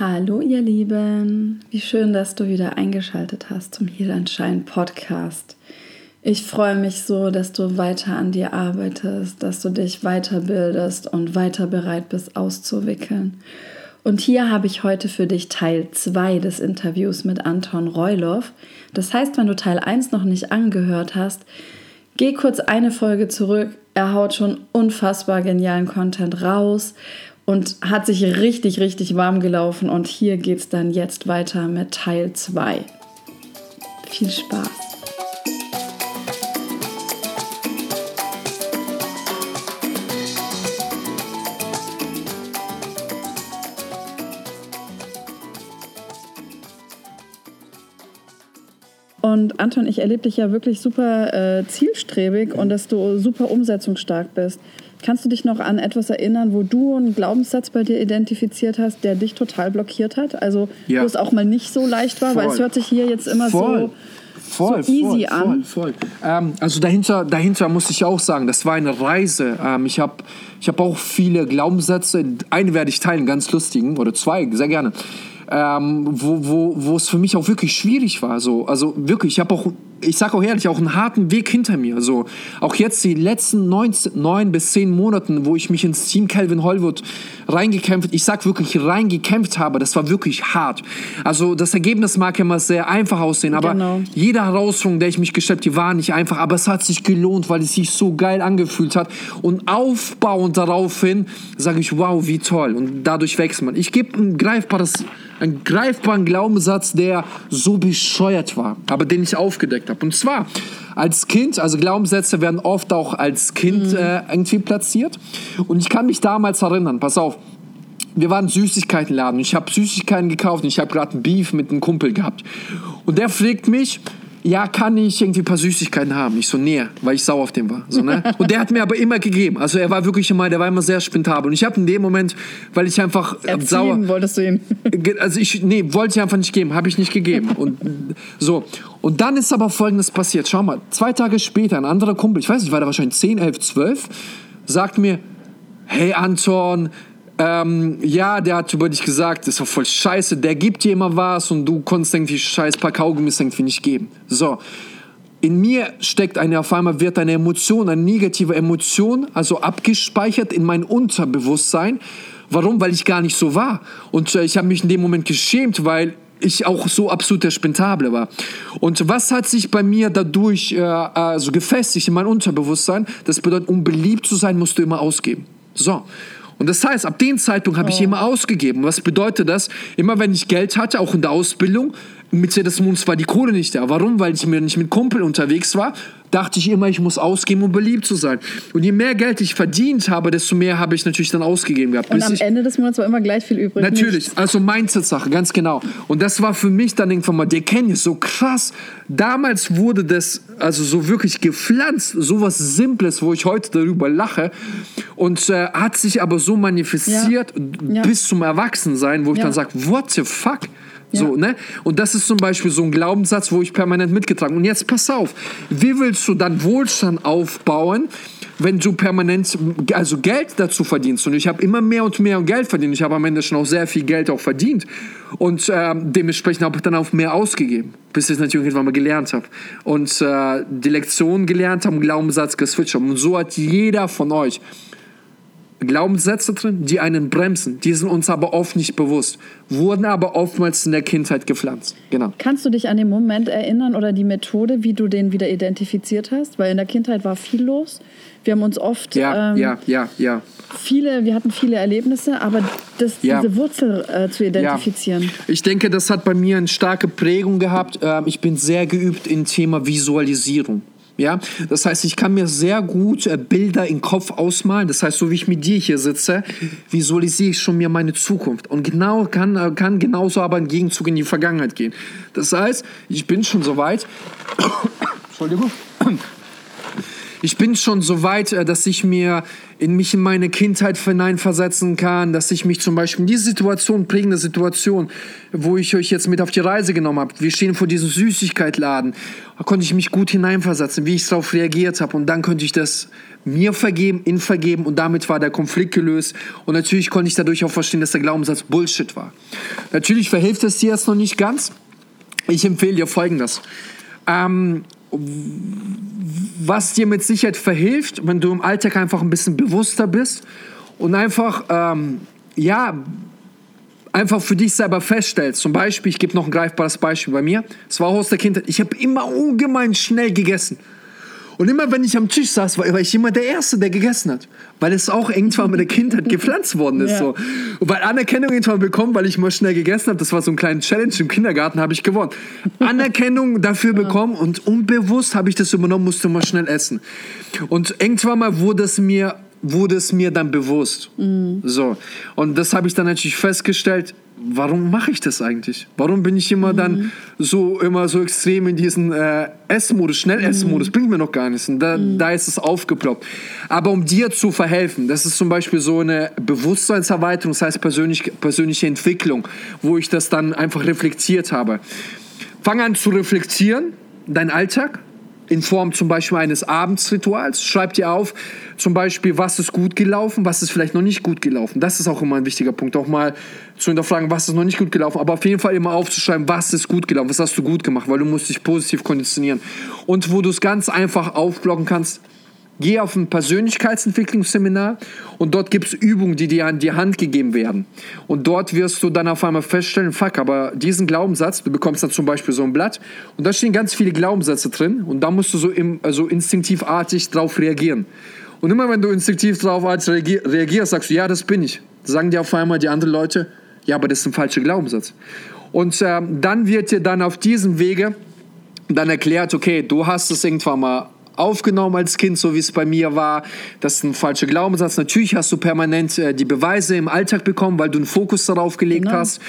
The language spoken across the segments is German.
Hallo ihr Lieben, wie schön, dass du wieder eingeschaltet hast zum Heal and Shine Podcast. Ich freue mich so, dass du weiter an dir arbeitest, dass du dich weiterbildest und weiter bereit bist auszuwickeln. Und hier habe ich heute für dich Teil 2 des Interviews mit Anton Reuloff. Das heißt, wenn du Teil 1 noch nicht angehört hast, geh kurz eine Folge zurück. Er haut schon unfassbar genialen Content raus und hat sich richtig, richtig warm gelaufen. Und hier geht es dann jetzt weiter mit Teil 2. Viel Spaß! Und Anton, ich erlebe dich ja wirklich super äh, zielstrebig und dass du super umsetzungsstark bist. Kannst du dich noch an etwas erinnern, wo du einen Glaubenssatz bei dir identifiziert hast, der dich total blockiert hat? Also ja. wo es auch mal nicht so leicht war, voll. weil es hört sich hier jetzt immer voll. so voll, so easy an. Voll, voll. Ähm, also dahinter, dahinter muss ich auch sagen, das war eine Reise. Ähm, ich habe ich hab auch viele Glaubenssätze. Eine werde ich teilen, ganz lustigen, oder zwei, sehr gerne. Ähm, wo, wo, wo es für mich auch wirklich schwierig war. So. Also wirklich, ich habe auch ich sage auch ehrlich, auch einen harten Weg hinter mir. So, auch jetzt die letzten neun, bis zehn Monaten, wo ich mich ins Team Calvin Hollywood reingekämpft, ich sag wirklich reingekämpft habe, das war wirklich hart. Also das Ergebnis mag immer sehr einfach aussehen, aber genau. jede Herausforderung, der ich mich gestellt habe, die war nicht einfach, aber es hat sich gelohnt, weil es sich so geil angefühlt hat. Und aufbauend daraufhin sage ich, wow, wie toll. Und dadurch wächst man. Ich gebe ein greifbares einen greifbaren Glaubenssatz, der so bescheuert war, aber den ich aufgedeckt habe. Und zwar als Kind, also Glaubenssätze werden oft auch als Kind mhm. äh, irgendwie platziert. Und ich kann mich damals erinnern, pass auf, wir waren Süßigkeitenladen. Ich habe Süßigkeiten gekauft und ich habe gerade ein Beef mit einem Kumpel gehabt. Und der fragt mich, ja, kann ich irgendwie ein paar Süßigkeiten haben? Ich so, nee, weil ich sauer auf dem war. So, ne? Und der hat mir aber immer gegeben. Also er war wirklich immer, der war immer sehr spendabel. Und ich habe in dem Moment, weil ich einfach Erziehen, sauer... wolltest du ihn? Also ich, nee, wollte ich einfach nicht geben, habe ich nicht gegeben. Und so. Und dann ist aber Folgendes passiert. Schau mal, zwei Tage später, ein anderer Kumpel, ich weiß nicht, war da wahrscheinlich 10, 11, 12, sagt mir, hey Anton, ähm, ja, der hat über dich gesagt, ist doch voll scheiße, der gibt dir immer was und du konntest irgendwie scheiß paar Kaugummis irgendwie nicht geben. So. In mir steckt eine, auf einmal wird eine Emotion, eine negative Emotion, also abgespeichert in mein Unterbewusstsein. Warum? Weil ich gar nicht so war. Und äh, ich habe mich in dem Moment geschämt, weil ich auch so absolut der Spentable war. Und was hat sich bei mir dadurch äh, also gefestigt in mein Unterbewusstsein? Das bedeutet, um beliebt zu sein, musst du immer ausgeben. So. Und das heißt, ab dem Zeitpunkt habe ich oh. immer ausgegeben. Was bedeutet das? Immer wenn ich Geld hatte, auch in der Ausbildung, mit Mercedes-Benz war die Kohle nicht da. Warum? Weil ich mir nicht mit Kumpel unterwegs war, dachte ich immer, ich muss ausgeben, um beliebt zu sein. Und je mehr Geld ich verdient habe, desto mehr habe ich natürlich dann ausgegeben gehabt. Und am Ende des Monats war immer gleich viel übrig. Natürlich, nicht. also Mindset-Sache, ganz genau. Und das war für mich dann irgendwann mal, der Kenny, so krass. Damals wurde das also so wirklich gepflanzt, sowas Simples, wo ich heute darüber lache. Und äh, hat sich aber so manifestiert ja. bis ja. zum Erwachsensein, wo ich ja. dann sage, what the fuck? So, ne? Und das ist zum Beispiel so ein Glaubenssatz, wo ich permanent mitgetragen Und jetzt pass auf, wie willst du dann Wohlstand aufbauen, wenn du permanent also Geld dazu verdienst? Und ich habe immer mehr und mehr Geld verdient. Ich habe am Ende schon auch sehr viel Geld auch verdient. Und äh, dementsprechend habe ich dann auch mehr ausgegeben, bis ich es natürlich irgendwann mal gelernt habe. Und äh, die Lektion gelernt habe, Glaubenssatz geswitcht habe. Und so hat jeder von euch Glaubenssätze drin, die einen bremsen. Die sind uns aber oft nicht bewusst, wurden aber oftmals in der Kindheit gepflanzt. Genau. Kannst du dich an den Moment erinnern oder die Methode, wie du den wieder identifiziert hast? Weil in der Kindheit war viel los. Wir haben uns oft ja, ähm, ja, ja, ja. viele, wir hatten viele Erlebnisse, aber das, ja. diese Wurzel äh, zu identifizieren. Ja. Ich denke, das hat bei mir eine starke Prägung gehabt. Ähm, ich bin sehr geübt im Thema Visualisierung. Ja, das heißt, ich kann mir sehr gut äh, Bilder im Kopf ausmalen. Das heißt, so wie ich mit dir hier sitze, visualisiere ich schon mir meine Zukunft und genau kann, äh, kann genauso aber im Gegenzug in die Vergangenheit gehen. Das heißt, ich bin schon so weit. Entschuldigung. Ich bin schon so weit, äh, dass ich mir in mich in meine Kindheit hineinversetzen kann, dass ich mich zum Beispiel in diese Situation, prägende Situation, wo ich euch jetzt mit auf die Reise genommen habe, wir stehen vor diesem Süßigkeitladen, da konnte ich mich gut hineinversetzen, wie ich darauf reagiert habe und dann könnte ich das mir vergeben, ihn vergeben und damit war der Konflikt gelöst und natürlich konnte ich dadurch auch verstehen, dass der Glaubenssatz Bullshit war. Natürlich verhilft es dir jetzt noch nicht ganz. Ich empfehle dir Folgendes. Ähm, was dir mit Sicherheit verhilft, wenn du im Alltag einfach ein bisschen bewusster bist und einfach, ähm, ja, einfach für dich selber feststellst. Zum Beispiel, ich gebe noch ein greifbares Beispiel bei mir. Es war aus der Kindheit. Ich habe immer ungemein schnell gegessen. Und immer wenn ich am Tisch saß, war, war ich immer der Erste, der gegessen hat. Weil es auch irgendwann mit der Kindheit gepflanzt worden ist. Ja. So. Und weil Anerkennung irgendwann bekommen, weil ich mal schnell gegessen habe, das war so ein kleiner Challenge im Kindergarten, habe ich gewonnen. Anerkennung dafür bekommen und unbewusst habe ich das übernommen, musste mal schnell essen. Und irgendwann mal wurde es mir wurde es mir dann bewusst. Mhm. So. Und das habe ich dann natürlich festgestellt, warum mache ich das eigentlich? Warum bin ich immer mhm. dann so immer so extrem in diesen äh, Essmodus, Schnell-Essmodus? Mhm. Bringt mir noch gar nichts. Und da, mhm. da ist es aufgeploppt. Aber um dir zu verhelfen, das ist zum Beispiel so eine Bewusstseinserweiterung, das heißt persönlich, persönliche Entwicklung, wo ich das dann einfach reflektiert habe. Fang an zu reflektieren, dein Alltag, in Form zum Beispiel eines Abendsrituals. Schreib dir auf, zum Beispiel, was ist gut gelaufen, was ist vielleicht noch nicht gut gelaufen. Das ist auch immer ein wichtiger Punkt, auch mal zu hinterfragen, was ist noch nicht gut gelaufen, aber auf jeden Fall immer aufzuschreiben, was ist gut gelaufen, was hast du gut gemacht, weil du musst dich positiv konditionieren. Und wo du es ganz einfach aufblocken kannst, Geh auf ein Persönlichkeitsentwicklungsseminar und dort gibt es Übungen, die dir an die Hand gegeben werden. Und dort wirst du dann auf einmal feststellen, fuck, aber diesen Glaubenssatz, du bekommst dann zum Beispiel so ein Blatt und da stehen ganz viele Glaubenssätze drin und da musst du so im, also instinktivartig drauf reagieren. Und immer wenn du instinktiv drauf reagierst, sagst du, ja, das bin ich. Sagen dir auf einmal die anderen Leute, ja, aber das ist ein falscher Glaubenssatz. Und ähm, dann wird dir dann auf diesem Wege dann erklärt, okay, du hast es irgendwann mal aufgenommen als Kind, so wie es bei mir war. Das ist ein falscher Glaubenssatz. Natürlich hast du permanent äh, die Beweise im Alltag bekommen, weil du einen Fokus darauf gelegt genau. hast.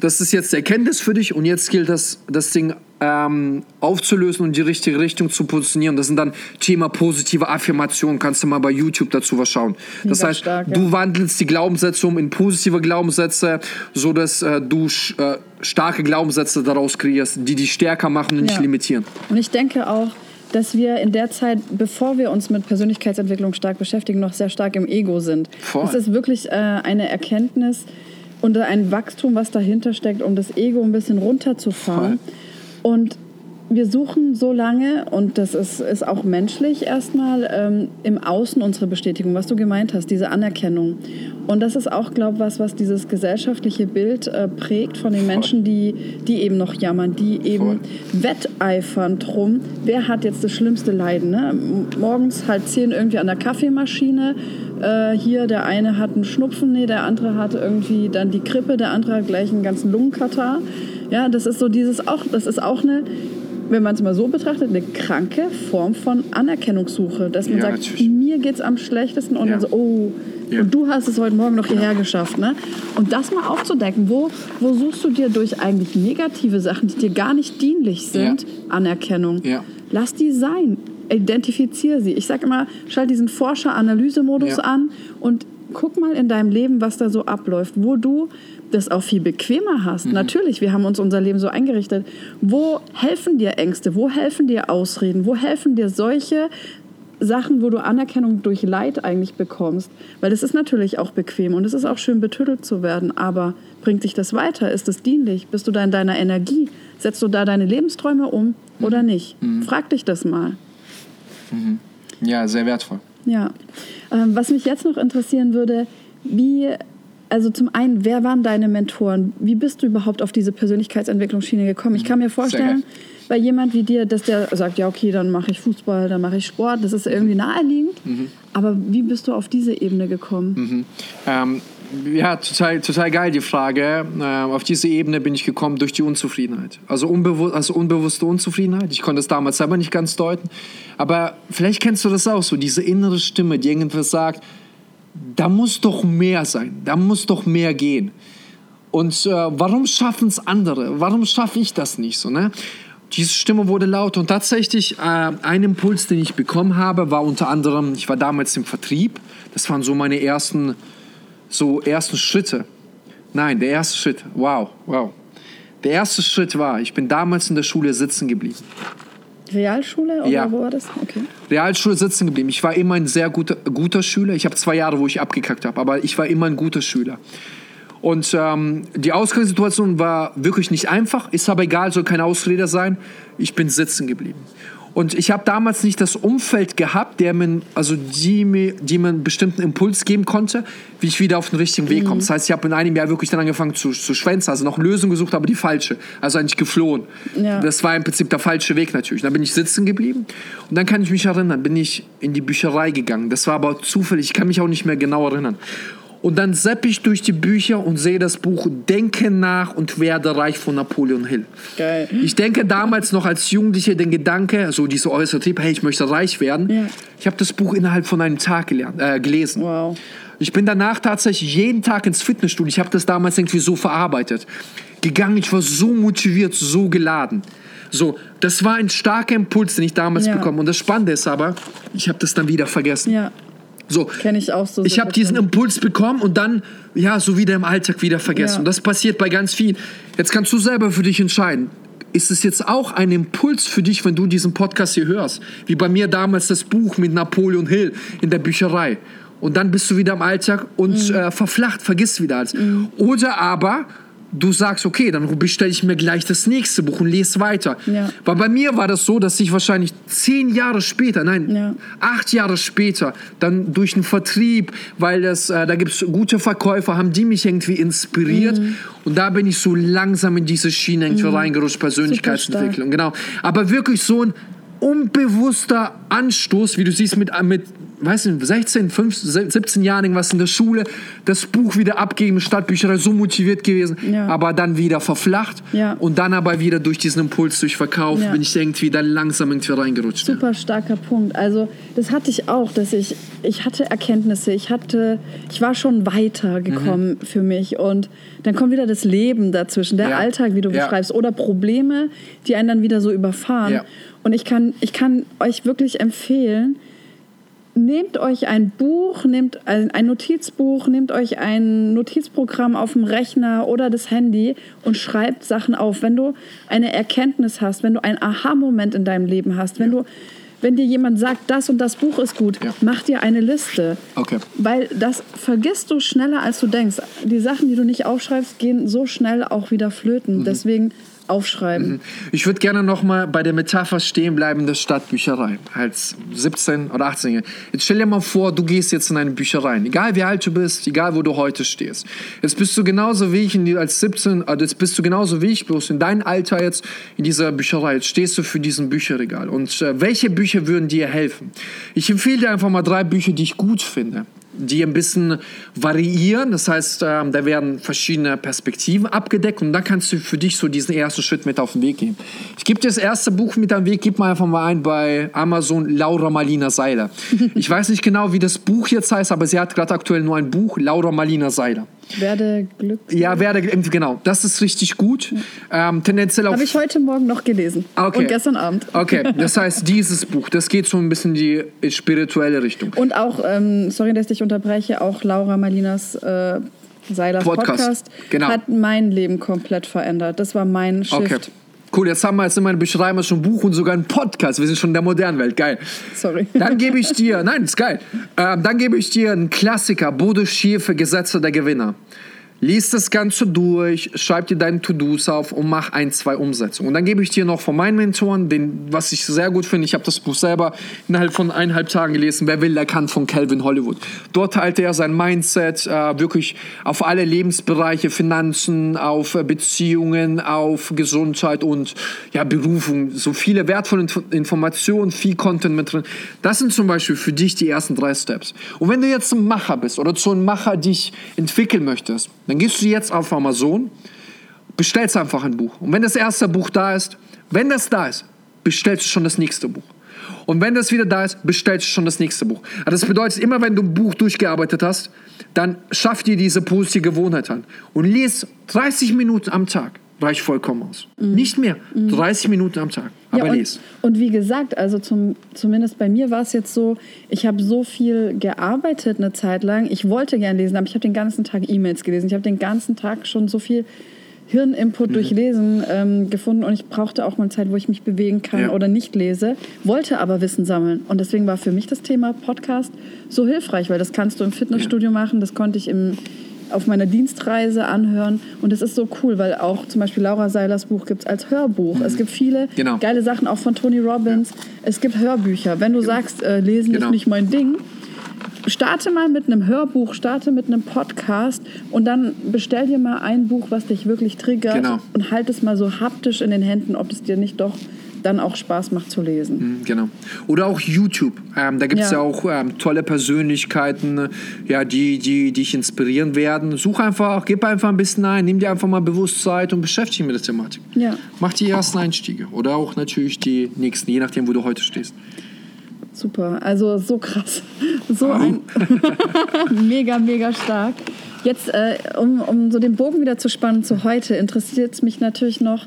Das ist jetzt Erkenntnis für dich und jetzt gilt das, das Ding ähm, aufzulösen und die richtige Richtung zu positionieren. Das sind dann Thema positive Affirmation. Kannst du mal bei YouTube dazu was schauen. Das Mega heißt, stark, ja. du wandelst die Glaubenssätze um in positive Glaubenssätze, sodass äh, du äh, starke Glaubenssätze daraus kreierst, die dich stärker machen und ja. nicht limitieren. Und ich denke auch, dass wir in der Zeit, bevor wir uns mit Persönlichkeitsentwicklung stark beschäftigen, noch sehr stark im Ego sind. Voll. Das ist wirklich äh, eine Erkenntnis und ein Wachstum, was dahinter steckt, um das Ego ein bisschen runterzufahren. Voll. Und wir suchen so lange, und das ist, ist auch menschlich erstmal, ähm, im Außen unsere Bestätigung, was du gemeint hast, diese Anerkennung. Und das ist auch, glaube ich, was, was dieses gesellschaftliche Bild äh, prägt von den Menschen, die, die eben noch jammern, die eben Voll. wetteifern drum, wer hat jetzt das schlimmste Leiden. Ne? Morgens halt zehn irgendwie an der Kaffeemaschine, äh, hier der eine hat einen Schnupfen, nee, der andere hat irgendwie dann die Krippe, der andere hat gleich einen ganzen Lungenkatar. Ja, das ist so dieses auch, das ist auch eine wenn man es mal so betrachtet, eine kranke Form von Anerkennungssuche. Dass man ja, sagt, natürlich. mir geht es am schlechtesten und ja. dann so, oh, ja. und du hast es heute Morgen noch hierher geschafft. Ne? Und das mal aufzudecken, wo, wo suchst du dir durch eigentlich negative Sachen, die dir gar nicht dienlich sind, Anerkennung? Lass die sein. Identifiziere sie. Ich sage immer, schalt diesen Forscher-Analyse-Modus an und guck mal in deinem Leben, was da so abläuft, wo du das auch viel bequemer hast. Mhm. Natürlich, wir haben uns unser Leben so eingerichtet. Wo helfen dir Ängste? Wo helfen dir Ausreden? Wo helfen dir solche Sachen, wo du Anerkennung durch Leid eigentlich bekommst? Weil es ist natürlich auch bequem und es ist auch schön betüttelt zu werden, aber bringt dich das weiter? Ist es dienlich? Bist du da in deiner Energie? Setzt du da deine Lebensträume um mhm. oder nicht? Mhm. Frag dich das mal. Mhm. Ja, sehr wertvoll. Ja. Ähm, was mich jetzt noch interessieren würde, wie also zum einen, wer waren deine Mentoren? Wie bist du überhaupt auf diese Persönlichkeitsentwicklungsschiene gekommen? Ich kann mir vorstellen, bei jemand wie dir, dass der sagt, ja okay, dann mache ich Fußball, dann mache ich Sport, das ist irgendwie naheliegend. Mhm. Aber wie bist du auf diese Ebene gekommen? Mhm. Ähm, ja, total, total geil die Frage. Äh, auf diese Ebene bin ich gekommen durch die Unzufriedenheit. Also, unbewu also unbewusste Unzufriedenheit. Ich konnte es damals selber nicht ganz deuten. Aber vielleicht kennst du das auch so, diese innere Stimme, die irgendwas sagt, da muss doch mehr sein, da muss doch mehr gehen. Und äh, warum schaffen es andere? Warum schaffe ich das nicht so? Ne? diese Stimme wurde laut und tatsächlich äh, ein Impuls, den ich bekommen habe, war unter anderem, ich war damals im Vertrieb. Das waren so meine ersten, so ersten Schritte. Nein, der erste Schritt, wow, wow. Der erste Schritt war, ich bin damals in der Schule sitzen geblieben. Realschule oder Ja. wo war das? Okay. Realschule sitzen geblieben. Ich war immer ein sehr guter, guter Schüler. Ich habe zwei Jahre, wo ich abgekackt habe, aber ich war immer ein guter Schüler. Und ähm, die Ausgangssituation war wirklich nicht einfach, ist aber egal, soll keine Ausrede sein. Ich bin sitzen geblieben. Und ich habe damals nicht das Umfeld gehabt, der mir, also die mir, die mir einen bestimmten Impuls geben konnte, wie ich wieder auf den richtigen Weg komme. Das heißt, ich habe in einem Jahr wirklich dann angefangen zu, zu schwänzen, also noch Lösung gesucht, aber die falsche. Also eigentlich geflohen. Ja. Das war im Prinzip der falsche Weg natürlich. Dann bin ich sitzen geblieben und dann kann ich mich erinnern, bin ich in die Bücherei gegangen. Das war aber zufällig, ich kann mich auch nicht mehr genau erinnern. Und dann sepp ich durch die Bücher und sehe das Buch Denke nach und werde reich von Napoleon Hill. Geil. Ich denke damals noch als Jugendlicher den Gedanke, so diese äußere Trieb, hey, ich möchte reich werden. Ja. Ich habe das Buch innerhalb von einem Tag gelernt, äh, gelesen. Wow. Ich bin danach tatsächlich jeden Tag ins Fitnessstudio. Ich habe das damals irgendwie so verarbeitet. Gegangen, ich war so motiviert, so geladen. So, das war ein starker Impuls, den ich damals Ja. bekommen. Und das Spannende ist aber, ich habe das dann wieder vergessen. Ja, So, kenne ich auch so. ich habe diesen Impuls bekommen und dann, ja, so wieder im Alltag wieder vergessen. Ja. Und das passiert bei ganz vielen. Jetzt kannst du selber für dich entscheiden. Ist es jetzt auch ein Impuls für dich, wenn du diesen Podcast hier hörst? Wie bei mir damals das Buch mit Napoleon Hill in der Bücherei. Und dann bist du wieder im Alltag und Mhm. äh, verflacht, vergisst wieder alles. Oder aber du sagst, okay, dann bestelle ich mir gleich das nächste Buch und lese weiter. Ja. Weil bei mir war das so, dass ich wahrscheinlich zehn Jahre später, nein, Ja. acht Jahre später, dann durch den Vertrieb, weil das, äh, da gibt es gute Verkäufer, haben die mich irgendwie inspiriert. Mhm. Und da bin ich so langsam in diese Schiene irgendwie reingerutscht, Persönlichkeitsentwicklung. Genau. Aber wirklich so ein unbewusster Anstoß, wie du siehst, mit, mit weiß nicht, 16, 15, 17 Jahren irgendwas in der Schule, das Buch wieder abgeben, Stadtbücherei, so motiviert gewesen, Ja. aber dann wieder verflacht Ja. und dann aber wieder durch diesen Impuls, durch Verkauf, Ja. bin ich irgendwie dann langsam irgendwie reingerutscht. Super starker Punkt. Also das hatte ich auch, dass ich, ich hatte Erkenntnisse, ich hatte, ich war schon weiter gekommen für mich und dann kommt wieder das Leben dazwischen, der Mhm. Alltag, wie du beschreibst, oder Probleme, die einen dann wieder so überfahren. Und ich kann, ich kann euch wirklich empfehlen, nehmt euch ein Buch, nehmt ein, ein Notizbuch, nehmt euch ein Notizprogramm auf dem Rechner oder das Handy und schreibt Sachen auf. Wenn du eine Erkenntnis hast, wenn du einen Aha-Moment in deinem Leben hast, wenn du wenn dir jemand sagt, das und das Buch ist gut, Ja. mach dir eine Liste. Okay. Weil das vergisst du schneller, als du denkst. Die Sachen, die du nicht aufschreibst, gehen so schnell auch wieder flöten. Mhm. Deswegen aufschreiben. Ich würde gerne noch mal bei der Metapher stehen bleiben der Stadtbücherei als 17 oder 18 Jetzt stell dir mal vor, du gehst jetzt in eine Bücherei, egal wie alt du bist, egal wo du heute stehst. Jetzt bist du genauso wie ich in als 17, äh, jetzt bist du genauso wie ich, bloß in deinem Alter jetzt in dieser Bücherei. Jetzt stehst du für diesen Bücherregal. Und äh, welche Bücher würden dir helfen? Ich empfehle dir einfach mal drei Bücher, die ich gut finde die ein bisschen variieren. Das heißt, ähm, da werden verschiedene Perspektiven abgedeckt und dann kannst du für dich so diesen ersten Schritt mit auf den Weg gehen. Ich gebe dir das erste Buch mit auf den Weg, gib mal einfach mal ein bei Amazon Laura Malina Seiler. Ich weiß nicht genau, wie das Buch jetzt heißt, aber sie hat gerade aktuell nur ein Buch, Laura Malina Seiler. Werde glücklich. Ja, werde, genau, das ist richtig gut. Ähm, tendenziell Habe ich heute Morgen noch gelesen. Okay. Und gestern Abend. Okay, das heißt, dieses Buch, das geht so ein bisschen in die spirituelle Richtung. Und auch, ähm, sorry, dass ich dich unterbreche, auch Laura Malinas äh, Seilers Podcast, Podcast, genau. hat mein Leben komplett verändert. Das war mein Shift. Okay. Cool, jetzt haben wir jetzt in meiner Beschreibung schon ein Buch und sogar einen Podcast. Wir sind schon in der modernen Welt. Geil. Sorry. Dann gebe ich dir, nein, ist geil. Ähm, dann gebe ich dir einen Klassiker, Bodo Schiefe, Gesetze der Gewinner. Lies das Ganze durch, schreib dir deine To-Dos auf und mach ein, zwei Umsetzungen. Und dann gebe ich dir noch von meinen Mentoren, den, was ich sehr gut finde, ich habe das Buch selber innerhalb von eineinhalb Tagen gelesen, Wer will, der kann, von Calvin Hollywood. Dort teilte er sein Mindset äh, wirklich auf alle Lebensbereiche, Finanzen, auf äh, Beziehungen, auf Gesundheit und ja, Berufung. So viele wertvolle Info- Informationen, viel Content mit drin. Das sind zum Beispiel für dich die ersten drei Steps. Und wenn du jetzt ein Macher bist oder zu einem Macher dich entwickeln möchtest, dann gehst du jetzt auf Amazon, bestellst einfach ein Buch. Und wenn das erste Buch da ist, wenn das da ist, bestellst du schon das nächste Buch. Und wenn das wieder da ist, bestellst du schon das nächste Buch. Also das bedeutet, immer wenn du ein Buch durchgearbeitet hast, dann schaff dir diese positive Gewohnheit an. Und lies 30 Minuten am Tag. reicht vollkommen aus. Nicht mehr. 30 Minuten am Tag. Aber ja, und, les. und wie gesagt, also zum, zumindest bei mir war es jetzt so, ich habe so viel gearbeitet eine Zeit lang. Ich wollte gern lesen, aber ich habe den ganzen Tag E-Mails gelesen. Ich habe den ganzen Tag schon so viel Hirninput Mhm. durch Lesen ähm, gefunden und ich brauchte auch mal Zeit, wo ich mich bewegen kann Ja. oder nicht lese, wollte aber Wissen sammeln. Und deswegen war für mich das Thema Podcast so hilfreich, weil das kannst du im Fitnessstudio machen, das konnte ich im, auf meiner Dienstreise anhören und es ist so cool, weil auch zum Beispiel Laura Seilers Buch gibt es als Hörbuch. Es gibt viele Genau. geile Sachen, auch von Tony Robbins. Es gibt Hörbücher. Wenn du sagst, äh, lesen Genau. ist nicht mein Ding, starte mal mit einem Hörbuch, starte mit einem Podcast und dann bestell dir mal ein Buch, was dich wirklich triggert Genau. und halt es mal so haptisch in den Händen, ob es dir nicht doch dann auch Spaß macht zu lesen. Mhm, Genau. Oder auch YouTube. Ähm, da gibt es ja. Ja. auch ähm, tolle Persönlichkeiten, ja, die, die, die dich inspirieren werden. Such einfach, gib einfach ein bisschen ein, nimm dir einfach mal bewusst Zeit und beschäftige dich mit der Thematik. Ja. Mach die ersten Einstiege. Oder auch natürlich die nächsten, je nachdem, wo du heute stehst. Super, also so krass. So ein mega, mega stark. Jetzt, äh, um, um so den Bogen wieder zu spannen zu heute, interessiert es mich natürlich noch,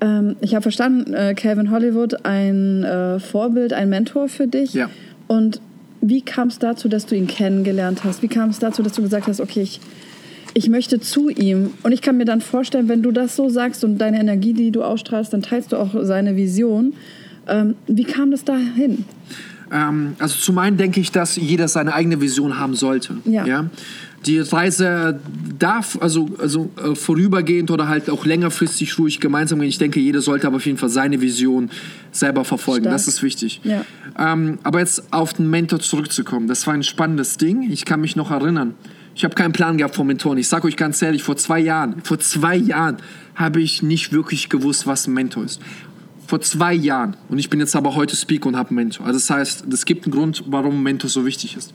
ähm, ich habe verstanden, äh, Calvin Hollywood, ein äh, Vorbild, ein Mentor für dich. Ja. Und wie kam es dazu, dass du ihn kennengelernt hast? Wie kam es dazu, dass du gesagt hast, okay, ich, ich möchte zu ihm? Und ich kann mir dann vorstellen, wenn du das so sagst und deine Energie, die du ausstrahlst, dann teilst du auch seine Vision. Ähm, wie kam das dahin? Ähm, also zum einen denke ich, dass jeder seine eigene Vision haben sollte. Ja. Die Reise darf also, also äh, vorübergehend oder halt auch längerfristig ruhig gemeinsam gehen. Ich denke, jeder sollte aber auf jeden Fall seine Vision selber verfolgen. Stark. Das ist wichtig. Ja. Ähm, aber jetzt auf den Mentor zurückzukommen, das war ein spannendes Ding. Ich kann mich noch erinnern. Ich habe keinen Plan gehabt vom Mentoren. Ich sage euch ganz ehrlich, vor zwei Jahren, vor zwei Jahren habe ich nicht wirklich gewusst, was ein Mentor ist. Vor zwei Jahren. Und ich bin jetzt aber heute Speaker und habe Mentor. Also das heißt, es gibt einen Grund, warum Mentor so wichtig ist.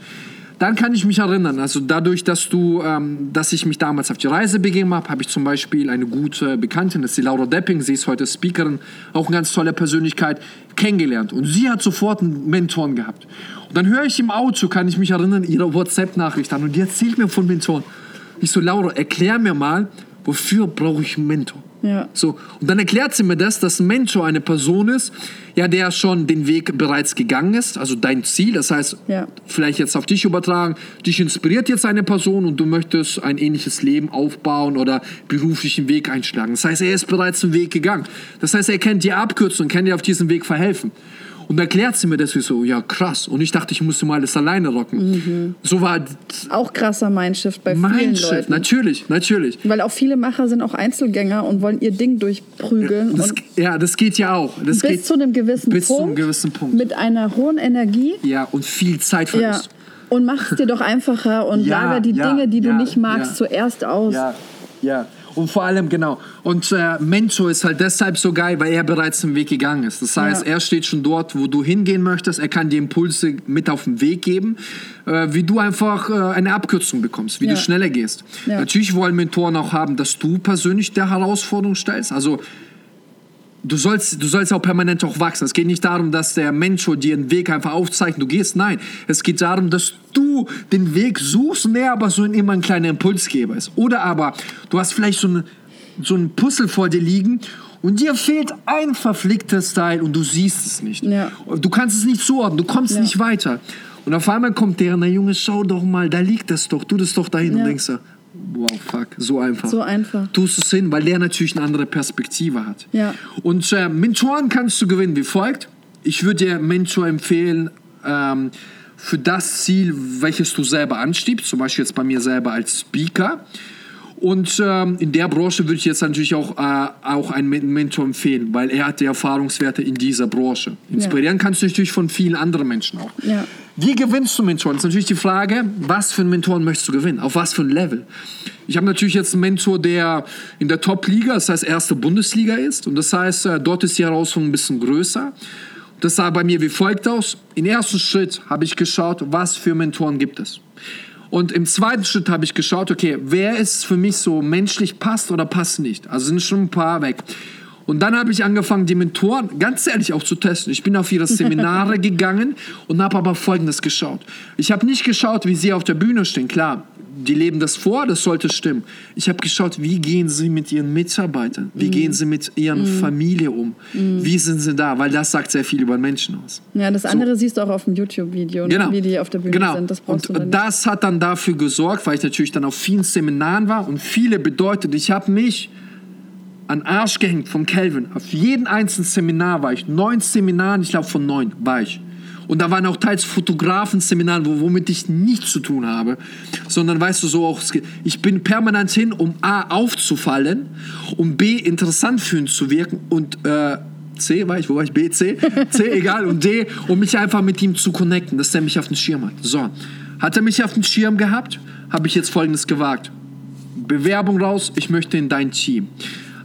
Dann kann ich mich erinnern, also dadurch, dass du, ähm, dass ich mich damals auf die Reise begeben habe, habe ich zum Beispiel eine gute Bekanntin, das ist die Laura Depping, sie ist heute Speakerin, auch eine ganz tolle Persönlichkeit, kennengelernt. Und sie hat sofort einen Mentoren gehabt. Und dann höre ich im Auto, kann ich mich erinnern, ihre WhatsApp-Nachricht an und die erzählt mir von Mentoren. Ich so, Laura, erklär mir mal, wofür brauche ich einen Mentor? Ja. So, und dann erklärt sie mir das, dass ein Mentor eine Person ist, ja, der schon den Weg bereits gegangen ist, also dein Ziel, das heißt, Ja. vielleicht jetzt auf dich übertragen, dich inspiriert jetzt eine Person und du möchtest ein ähnliches Leben aufbauen oder beruflichen Weg einschlagen. Das heißt, er ist bereits einen Weg gegangen. Das heißt, er kennt die Abkürzung, kann dir auf diesem Weg verhelfen. Und erklärt sie mir das wie so, ja krass. Und ich dachte, ich musste mal alles alleine rocken. So war Auch krasser Mindshift bei vielen Mindshift, Leuten. natürlich, natürlich. Weil auch viele Macher sind auch Einzelgänger und wollen ihr Ding durchprügeln. Das, und ja, das geht ja auch. Das bis geht zu einem gewissen bis zu Punkt. einem gewissen Punkt. Mit einer hohen Energie. Ja, und viel Zeit Ja. verlust. Und mach es dir doch einfacher und Ja, lager die ja, Dinge, die du ja, nicht magst, ja. zuerst aus. Ja, ja. Und vor allem, genau. Und äh, Mentor ist halt deshalb so geil, weil er bereits den Weg gegangen ist. Das heißt, Ja. er steht schon dort, wo du hingehen möchtest. Er kann dir Impulse mit auf den Weg geben, äh, wie du einfach äh, eine Abkürzung bekommst, wie Ja. du schneller gehst. Ja. Natürlich wollen Mentoren auch haben, dass du persönlich der Herausforderung stellst. Also du sollst, du sollst auch permanent auch wachsen. Es geht nicht darum, dass der Mentor dir einen Weg einfach aufzeigt, du gehst. Nein, es geht darum, dass du den Weg suchst und er aber so immer ein kleiner Impulsgeber ist. Oder aber du hast vielleicht so, eine, so ein Puzzle vor dir liegen und dir fehlt ein verflicktes Teil und du siehst es nicht. Ja. Du kannst es nicht zuordnen, du kommst Ja. nicht weiter. Und auf einmal kommt der, na Junge, schau doch mal, da liegt es doch, tu das doch dahin Ja. und denkst wow, fuck, so einfach So einfach. tust es hin, weil der natürlich eine andere Perspektive hat. Ja. Und äh, Mentoren kannst du gewinnen wie folgt. Ich würde dir Mentor empfehlen ähm, für das Ziel, welches du selber anstrebst, zum Beispiel jetzt bei mir selber als Speaker. Und ähm, in der Branche würde ich jetzt natürlich auch, äh, auch einen Men- Mentor empfehlen, weil er hat die Erfahrungswerte in dieser Branche. Inspirieren kannst du natürlich von vielen anderen Menschen auch. Ja. Wie gewinnst du Mentoren? Das ist natürlich die Frage, was für einen Mentoren möchtest du gewinnen? Auf was für ein Level? Ich habe natürlich jetzt einen Mentor, der in der Top-Liga, das heißt erste Bundesliga ist. Und das heißt, äh, dort ist die Herausforderung ein bisschen größer. Das sah bei mir wie folgt aus. Im ersten Schritt habe ich geschaut, was für Mentoren gibt es. Und im zweiten Schritt habe ich geschaut, okay, wer ist für mich so menschlich passt oder passt nicht. Also sind schon ein paar weg. Und dann habe ich angefangen, die Mentoren ganz ehrlich auch zu testen. Ich bin auf ihre Seminare gegangen und habe aber Folgendes geschaut. Ich habe nicht geschaut, wie sie auf der Bühne stehen. Klar, die leben das vor, das sollte stimmen. Ich habe geschaut, wie gehen sie mit ihren Mitarbeitern, wie mm. gehen sie mit ihren mm. Familie um, mm. wie sind sie da, weil das sagt sehr viel über Menschen aus. Ja, das andere so. siehst du auch auf dem YouTube-Video, genau. wie die auf der Bühne genau. sind. Das und das hat dann dafür gesorgt, weil ich natürlich dann auf vielen Seminaren war und viele bedeutet, ich habe mich an Arsch gehängt von Calvin. Auf jeden einzelnen Seminar war ich. Neun Seminaren, ich glaube von neun war ich. Und da waren auch teils Fotografen-Seminare, womit ich nichts zu tun habe. Sondern weißt du, so auch, ich bin permanent hin, um A, aufzufallen, um B, interessant ihn zu wirken und äh, C war ich, wo war ich? B, C? C, egal. Und D, um mich einfach mit ihm zu connecten, dass er mich auf den Schirm hat. So, hat er mich auf den Schirm gehabt, habe ich jetzt Folgendes gewagt. Bewerbung raus, ich möchte in dein Team.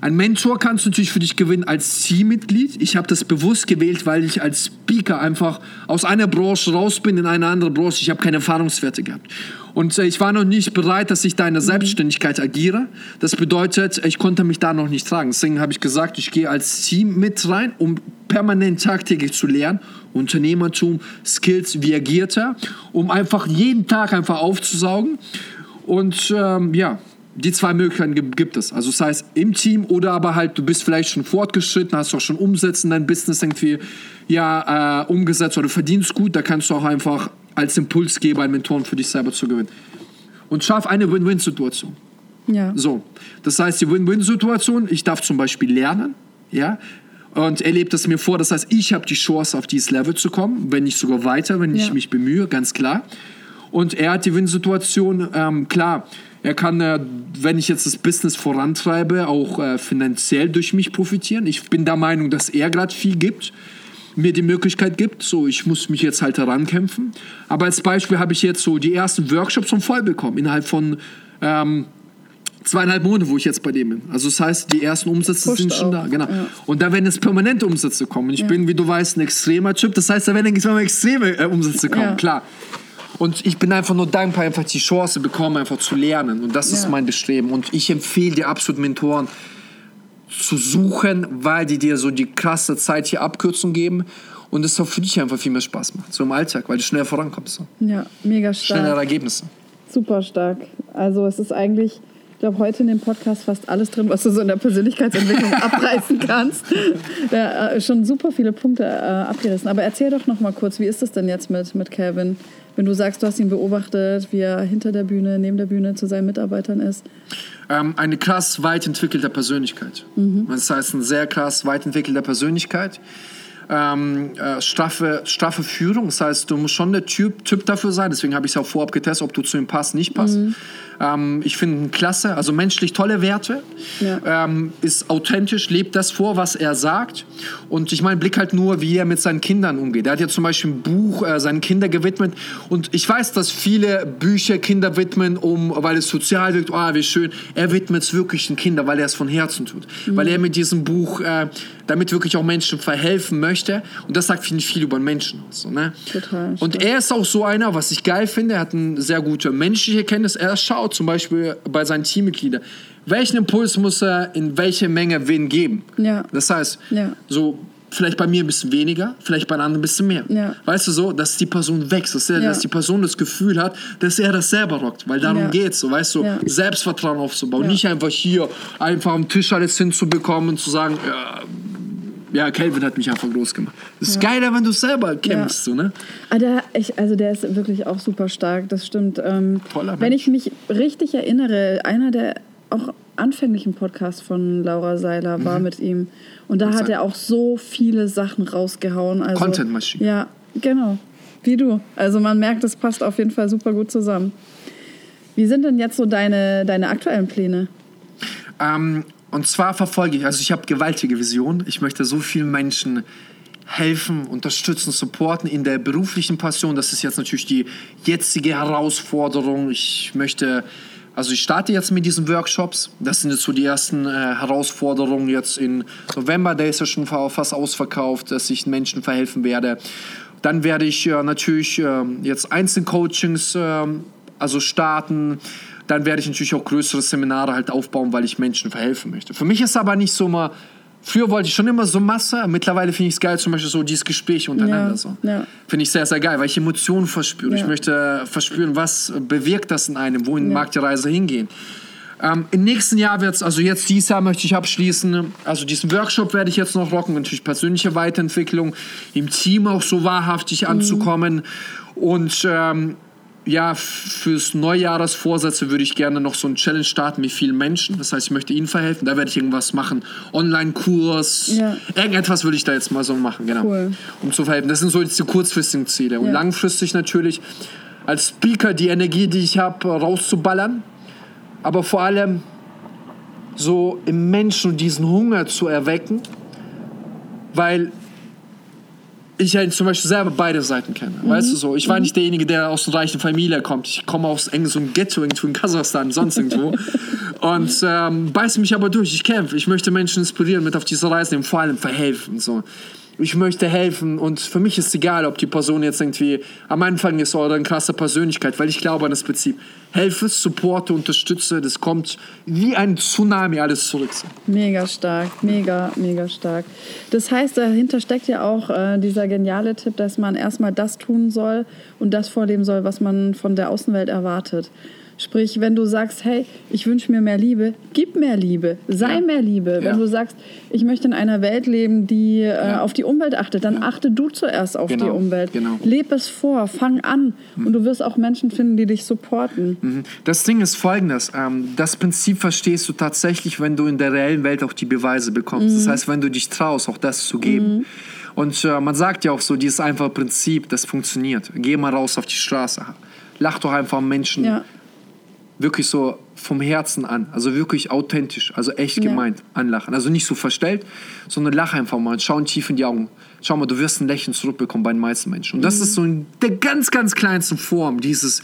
Ein Mentor kannst du natürlich für dich gewinnen als Teammitglied. Ich habe das bewusst gewählt, weil ich als Speaker einfach aus einer Branche raus bin in eine andere Branche. Ich habe keine Erfahrungswerte gehabt. Und äh, ich war noch nicht bereit, dass ich da in der Selbstständigkeit agiere. Das bedeutet, ich konnte mich da noch nicht tragen. Deswegen habe ich gesagt, ich gehe als Team mit rein, um permanent tagtäglich zu lernen. Unternehmertum, Skills, wie agiert er, um einfach jeden Tag einfach aufzusaugen. Und ähm, ja, die zwei Möglichkeiten gibt es. Also das heißt im Team oder aber halt du bist vielleicht schon fortgeschritten, hast auch schon Umsätze in dein Business irgendwie ja, äh, umgesetzt oder verdienst gut, da kannst du auch einfach als Impulsgeber einen Mentoren für dich selber zu gewinnen. Und schaff eine Win-Win-Situation. Ja. So, das heißt die Win-Win-Situation, ich darf zum Beispiel lernen, ja, und er lebt es mir vor, das heißt, ich habe die Chance, auf dieses Level zu kommen, wenn nicht sogar weiter, wenn ja. ich mich bemühe, ganz klar. Und er hat die Win-Situation, ähm, klar, er kann, äh, wenn ich jetzt das Business vorantreibe, auch äh, finanziell durch mich profitieren. Ich bin der Meinung, dass er gerade viel gibt, mir die Möglichkeit gibt. So, ich muss mich jetzt halt herankämpfen. Aber als Beispiel habe ich jetzt so die ersten Workshops schon voll bekommen, innerhalb von ähm, zweieinhalb Monate, wo ich jetzt bei dem bin. Also das heißt, die ersten Umsätze Pusht sind schon auch. da. Genau. Ja. Und da werden jetzt permanente Umsätze kommen. Ich ja. bin, wie du weißt, ein extremer Typ. Das heißt, da werden extreme äh, Umsätze kommen, ja. klar. Und ich bin einfach nur dankbar, einfach die Chance bekommen, einfach zu lernen. Und das ja. ist mein Bestreben. Und ich empfehle dir absolut Mentoren zu suchen, weil die dir so die krasse Zeit hier Abkürzung geben und es auch für dich einfach viel mehr Spaß macht, so im Alltag, weil du schneller vorankommst. So. Ja, mega stark. Schnellere Ergebnisse. Super stark. Also es ist eigentlich, ich glaube, heute in dem Podcast fast alles drin, was du so in der Persönlichkeitsentwicklung abreißen kannst. Ja, äh, schon super viele Punkte äh, abgerissen. Aber erzähl doch noch mal kurz, wie ist das denn jetzt mit, mit Calvin? Wenn du sagst, du hast ihn beobachtet, wie er hinter der Bühne, neben der Bühne zu seinen Mitarbeitern ist? Ähm, eine krass weit entwickelte Persönlichkeit. Mhm. Das heißt, eine sehr krass weit entwickelte Persönlichkeit. Ähm, äh, straffe, straffe Führung, das heißt, du musst schon der Typ, typ dafür sein. Deswegen habe ich es auch vorab getestet, ob du zu ihm passt, nicht passt. Mhm. Ähm, ich finde ihn klasse, also menschlich tolle Werte. Ja. Ähm, ist authentisch, lebt das vor, was er sagt. Und ich meine, Blick halt nur, wie er mit seinen Kindern umgeht. Er hat ja zum Beispiel ein Buch äh, seinen Kindern gewidmet. Und ich weiß, dass viele Bücher Kinder widmen, um, weil es sozial wirkt. Oh, wie schön. Er widmet es wirklich den Kindern, weil er es von Herzen tut. Mhm. Weil er mit diesem Buch äh, damit wirklich auch Menschen verhelfen möchte. Und das sagt, finde ich, viel über den Menschen aus. So, ne? Total. Und er ist auch so einer, was ich geil finde. Er hat eine sehr gute menschliche Kenntnis. Er schaut zum Beispiel bei seinen Teammitgliedern, welchen Impuls muss er in welche Menge wen geben? Ja. Das heißt, ja. so vielleicht bei mir ein bisschen weniger, vielleicht bei anderen ein bisschen mehr. Ja. Weißt du so, dass die Person wächst, dass, er, ja. dass die Person das Gefühl hat, dass er das selber rockt, weil darum ja. geht es, so, weißt du, Selbstvertrauen aufzubauen, nicht einfach hier einfach am Tisch alles hinzubekommen und zu sagen, ja, ja, Calvin hat mich einfach groß gemacht. Das ist ja. geiler, wenn du selber kämpfst, ja. so, ne? Ah, der, ich, also der ist wirklich auch super stark, das stimmt. Ähm, Toller Mensch. Wenn ich mich richtig erinnere, einer der auch anfänglichen Podcasts von Laura Seiler war mhm. mit ihm. Und da hat er auch so viele Sachen rausgehauen. Also, Content Machine. Ja, genau. Wie du. Also man merkt, es passt auf jeden Fall super gut zusammen. Wie sind denn jetzt so deine, deine aktuellen Pläne? Ähm, und zwar verfolge ich, also ich habe gewaltige Visionen. Ich möchte so vielen Menschen helfen, unterstützen, supporten in der beruflichen Passion. Das ist jetzt natürlich die jetzige Herausforderung. Ich möchte, also ich starte jetzt mit diesen Workshops. Das sind jetzt so die ersten äh, Herausforderungen jetzt in November. Der ist ja schon fast ausverkauft, dass ich Menschen verhelfen werde. Dann werde ich äh, natürlich äh, jetzt Einzelcoachings äh, also starten dann werde ich natürlich auch größere Seminare halt aufbauen, weil ich Menschen verhelfen möchte. Für mich ist aber nicht so mal Früher wollte ich schon immer so Masse, mittlerweile finde ich es geil, zum Beispiel so dieses Gespräch untereinander. Ja, so. ja. Finde ich sehr, sehr geil, weil ich Emotionen verspüre. Ich Ja. möchte verspüren, was bewirkt das in einem, wohin mag die Reise hingehen. Ähm, Im nächsten Jahr wird es, also jetzt dieses Jahr möchte ich abschließen, also diesen Workshop werde ich jetzt noch rocken, natürlich persönliche Weiterentwicklung, im Team auch so wahrhaftig anzukommen und ähm, ja, fürs Neujahresvorsätze würde ich gerne noch so einen Challenge starten mit vielen Menschen. Das heißt, ich möchte ihnen verhelfen. Da werde ich irgendwas machen. Online-Kurs. Ja. Irgendetwas würde ich da jetzt mal so machen, genau. Cool. Um zu verhelfen. Das sind so jetzt die kurzfristigen Ziele. Und Ja. langfristig natürlich als Speaker die Energie, die ich habe, rauszuballern. Aber vor allem so im Menschen diesen Hunger zu erwecken. Weil ich ja zum Beispiel selber beide Seiten kenne. Weißt du so? Ich war nicht derjenige, der aus einer reichen Familie kommt. Ich komme aus eng so Ghetto irgendwo in Kasachstan, sonst irgendwo. Und ähm, beiße mich aber durch. Ich kämpfe. Ich möchte Menschen inspirieren, mit auf diese Reise nehmen, vor allem verhelfen. So. Ich möchte helfen und für mich ist egal, ob die Person jetzt irgendwie am Anfang ist oder eine krasse Persönlichkeit, weil ich glaube an das Prinzip. Helfe, supporte, unterstütze, das kommt wie ein Tsunami alles zurück. Mega stark, mega, mega stark. Das heißt, dahinter steckt ja auch äh, dieser geniale Tipp, dass man erstmal das tun soll und das vorleben soll, was man von der Außenwelt erwartet. Sprich, wenn du sagst, hey, ich wünsche mir mehr Liebe, gib mehr Liebe, sei Ja. mehr Liebe. Ja. Wenn du sagst, ich möchte in einer Welt leben, die äh, Ja. auf die Umwelt achtet, dann achte du zuerst auf Genau, die Umwelt. genau. Leb es vor, fang an und du wirst auch Menschen finden, die dich supporten. Mhm. Das Ding ist folgendes: ähm, Das Prinzip verstehst du tatsächlich, wenn du in der reellen Welt auch die Beweise bekommst. Das heißt, wenn du dich traust, auch das zu geben. Und äh, man sagt ja auch so, dieses einfache Prinzip, das funktioniert. Geh mal raus auf die Straße. Lach doch einfach Menschen Ja, wirklich so vom Herzen an. Also wirklich authentisch, also echt Ja. gemeint anlachen. Also nicht so verstellt, sondern lach einfach mal. Schau tief in die Augen. Schau mal, du wirst ein Lächeln zurückbekommen bei den meisten Menschen. Und das Mhm. ist so in der ganz, ganz kleinsten Form dieses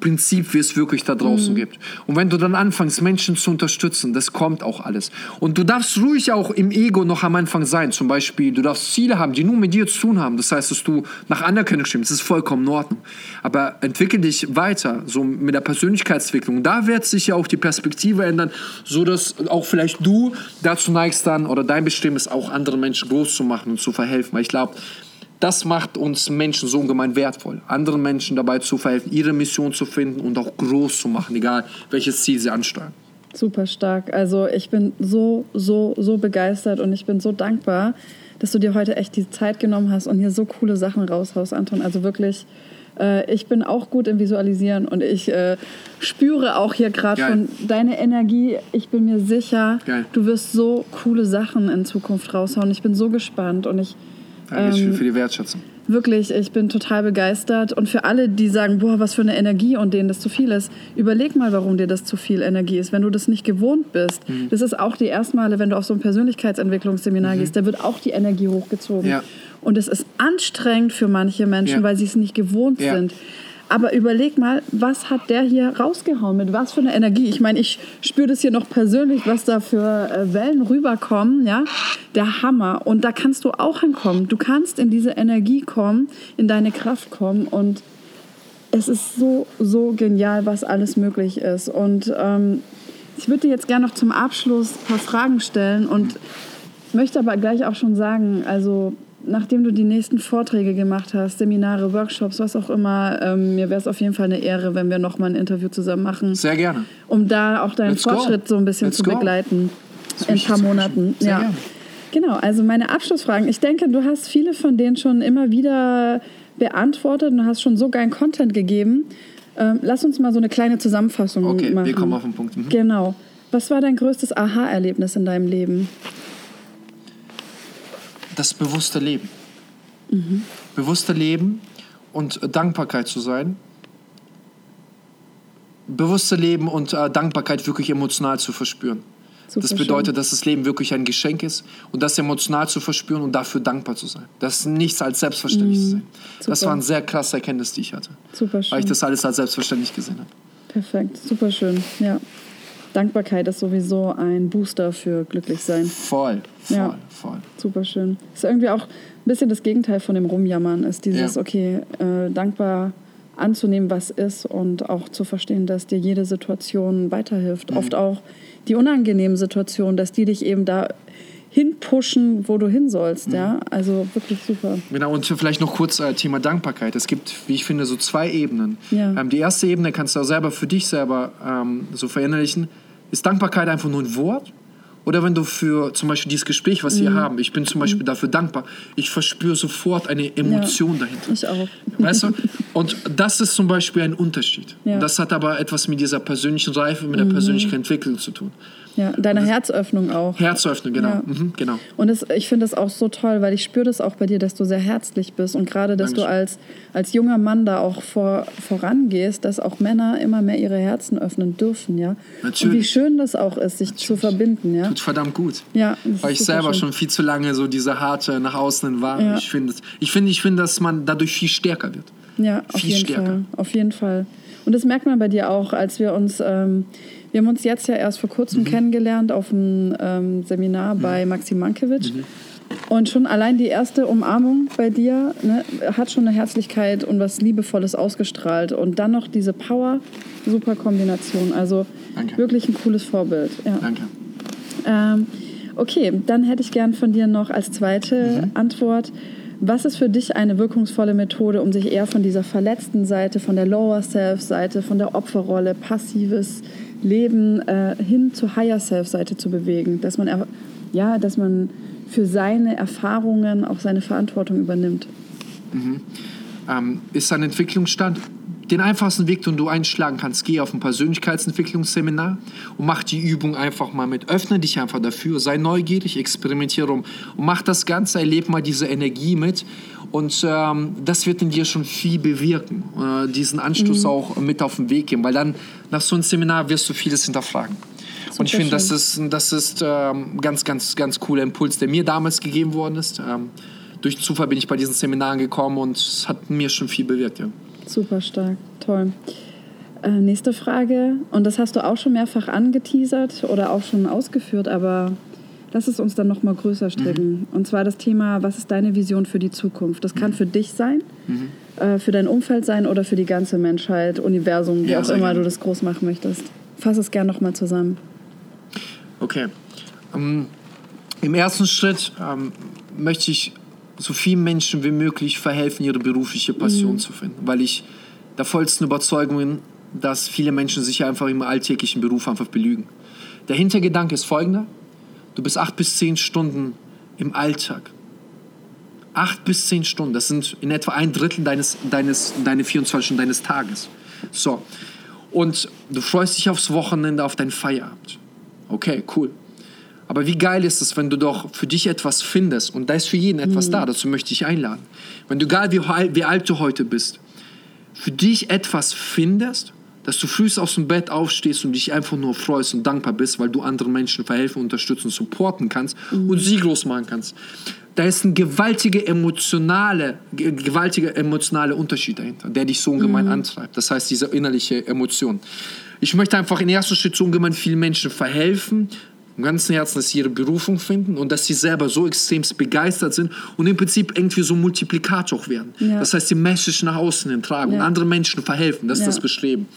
Prinzip, wie es wirklich da draußen Mhm. gibt. Und wenn du dann anfängst, Menschen zu unterstützen, das kommt auch alles. Und du darfst ruhig auch im Ego noch am Anfang sein. Zum Beispiel, du darfst Ziele haben, die nur mit dir zu tun haben. Das heißt, dass du nach Anerkennung stimmst. Das ist vollkommen in Ordnung. Aber entwickel dich weiter, so mit der Persönlichkeitsentwicklung. Da wird sich ja auch die Perspektive ändern, so dass auch vielleicht du dazu neigst dann oder dein Bestimmen ist, auch andere Menschen groß zu machen und zu verhelfen. Weil ich glaube, das macht uns Menschen so ungemein wertvoll, anderen Menschen dabei zu verhelfen, ihre Mission zu finden und auch groß zu machen, egal welches Ziel sie ansteuern. Super stark. Also ich bin so, so, so begeistert und ich bin so dankbar, dass du dir heute echt die Zeit genommen hast und hier so coole Sachen raushaust, Anton. Also wirklich, äh, ich bin auch gut im Visualisieren und ich äh, spüre auch hier gerade schon deine Energie. Ich bin mir sicher, Geil. du wirst so coole Sachen in Zukunft raushauen. Ich bin so gespannt und ich Dankeschön Ähm, für die Wertschätzung. Wirklich, ich bin total begeistert. Und für alle, die sagen, boah, was für eine Energie und denen das zu viel ist, überleg mal, warum dir das zu viel Energie ist. Wenn du das nicht gewohnt bist, Mhm. das ist auch die ersten Male, wenn du auf so ein Persönlichkeitsentwicklungsseminar gehst, da wird auch die Energie hochgezogen. Ja. Und es ist anstrengend für manche Menschen, Ja. weil sie es nicht gewohnt Ja. sind. Aber überleg mal, was hat der hier rausgehauen? Mit was für einer Energie? Ich meine, ich spüre das hier noch persönlich, was da für äh, Wellen rüberkommen. Ja? Der Hammer. Und da kannst du auch hinkommen. Du kannst in diese Energie kommen, in deine Kraft kommen. Und es ist so, so genial, was alles möglich ist. Und ähm, ich würde dir jetzt gerne noch zum Abschluss ein paar Fragen stellen und möchte aber gleich auch schon sagen, also nachdem du die nächsten Vorträge gemacht hast, Seminare, Workshops, was auch immer, ähm, mir wäre es auf jeden Fall eine Ehre, wenn wir noch mal ein Interview zusammen machen, Sehr gerne. um da auch deinen Let's go. Fortschritt so ein bisschen Let's zu go. begleiten Das in ein paar Monaten. Sehr ja. gerne. Genau, also meine Abschlussfragen. Ich denke, du hast viele von denen schon immer wieder beantwortet und hast schon so geilen Content gegeben. Ähm, lass uns mal so eine kleine Zusammenfassung Okay, machen. wir kommen auf den Punkt. Mhm. Genau. Was war dein größtes Aha-Erlebnis in deinem Leben? Das bewusste Leben. Mhm. Bewusste Leben und äh, Dankbarkeit zu sein. Bewusste Leben und äh, Dankbarkeit wirklich emotional zu verspüren. Super das schön. bedeutet, dass das Leben wirklich ein Geschenk ist und das emotional zu verspüren und dafür dankbar zu sein. Das ist nichts als selbstverständlich zu sehen. Das Mhm. Super. war eine sehr krasse Erkenntnis, die ich hatte. Super Weil ich schön. das alles als selbstverständlich gesehen habe. Perfekt, super schön. Ja. Dankbarkeit ist sowieso ein Booster für Glücklichsein. Voll, voll, Ja. voll. Super schön. Ist irgendwie auch ein bisschen das Gegenteil von dem Rumjammern, ist dieses, Ja. okay, äh, dankbar anzunehmen, was ist und auch zu verstehen, dass dir jede Situation weiterhilft. Mhm. Oft auch die unangenehmen Situationen, dass die dich eben da hinpushen, wo du hin sollst, ja. Also wirklich super. Genau, und vielleicht noch kurz äh, Thema Dankbarkeit. Es gibt, wie ich finde, so zwei Ebenen. Ja. Ähm, die erste Ebene kannst du auch selber für dich selber ähm, so verinnerlichen. Ist Dankbarkeit einfach nur ein Wort? Oder wenn du für zum Beispiel dieses Gespräch, was Mhm. wir haben, ich bin zum Beispiel dafür dankbar, ich verspüre sofort eine Emotion dahinter. Ich auch. Weißt du? Und das ist zum Beispiel ein Unterschied. Ja. Das hat aber etwas mit dieser persönlichen Reife, mit der persönlichen Entwicklung zu tun. Ja, deine Herzöffnung auch. Herzöffnen, genau. Ja. Mhm, genau. Und das, ich finde das auch so toll, weil ich spüre das auch bei dir, dass du sehr herzlich bist und gerade, dass du Dankeschön. als, als junger Mann da auch vor, vorangehst, dass auch Männer immer mehr ihre Herzen öffnen dürfen, ja. Und wie Natürlich. schön das auch ist, sich zu verbinden, ja. Tut verdammt gut. Ja, Weil ich selber schön. schon viel zu lange so diese harte nach außen war. Ja. Ich finde, ich finde, ich finde, dass man dadurch viel stärker wird. Ja, auf jeden stärker. Fall. Auf jeden Fall. Und das merkt man bei dir auch, als wir uns, ähm, wir haben uns jetzt ja erst vor kurzem Mhm. kennengelernt auf einem ähm, Seminar bei Maxim Mankiewicz. Mhm. Und schon allein die erste Umarmung bei dir ne, hat schon eine Herzlichkeit und was Liebevolles ausgestrahlt. Und dann noch diese Power, super Kombination. Also Danke. wirklich ein cooles Vorbild. Ja. Danke. Ähm, okay, dann hätte ich gern von dir noch als zweite Antwort. Was ist für dich eine wirkungsvolle Methode, um sich eher von dieser verletzten Seite, von der Lower Self-Seite, von der Opferrolle, passives Leben äh, hin zur Higher Self-Seite zu bewegen? Dass man, ja, dass man für seine Erfahrungen auch seine Verantwortung übernimmt. Ähm, ist ein Entwicklungsstand. Den einfachsten Weg, den du einschlagen kannst, geh auf ein Persönlichkeitsentwicklungsseminar und mach die Übung einfach mal mit. Öffne dich einfach dafür, sei neugierig, experimentiere rum und mach das Ganze, erlebe mal diese Energie mit und ähm, das wird in dir schon viel bewirken, äh, diesen Anstoß auch mit auf den Weg geben, weil dann nach so einem Seminar wirst du vieles hinterfragen. und ich Super finde, das ist, das ist ähm, ganz, ganz, ganz cooler Impuls, der mir damals gegeben worden ist. Ähm, durch Zufall bin ich bei diesen Seminaren gekommen und es hat mir schon viel bewirkt. Ja. Super stark, toll. Äh, nächste Frage, und das hast du auch schon mehrfach angeteasert oder auch schon ausgeführt, aber lass es uns dann noch mal größer stricken. Und zwar das Thema, was ist deine Vision für die Zukunft? Das kann für dich sein, äh, für dein Umfeld sein oder für die ganze Menschheit, Universum, wie Ja, auch immer du das groß machen möchtest. Fass es gern noch mal zusammen. Okay. Ähm, Im ersten Schritt ähm, möchte ich so vielen Menschen wie möglich verhelfen, ihre berufliche Passion zu finden, weil ich der vollsten Überzeugung bin, dass viele Menschen sich einfach im alltäglichen Beruf einfach belügen. Der Hintergedanke ist folgender. Du bist acht bis zehn Stunden im Alltag. Acht bis zehn Stunden, das sind in etwa ein Drittel deines, deines, deine 24 Stunden deines Tages. So. Und du freust dich aufs Wochenende, auf deinen Feierabend. Okay, cool. Aber wie geil ist es, wenn du doch für dich etwas findest und da ist für jeden etwas da, dazu möchte ich einladen. Wenn du, egal wie, wie alt du heute bist, für dich etwas findest, dass du früh aus dem Bett aufstehst und dich einfach nur freust und dankbar bist, weil du anderen Menschen verhelfen, unterstützen, supporten kannst und sie groß machen kannst. Da ist ein gewaltiger emotionale, ge- gewaltiger emotionale Unterschied dahinter, der dich so ungemein antreibt. Das heißt, diese innerliche Emotion. Ich möchte einfach in erster Schritt so ungemein vielen Menschen verhelfen, im ganzen Herzen, dass sie ihre Berufung finden und dass sie selber so extremst begeistert sind und im Prinzip irgendwie so Multiplikator werden. Ja. Das heißt, die Message nach außen hin tragen und Ja. anderen Menschen verhelfen. Das ist Ja. das Bestreben.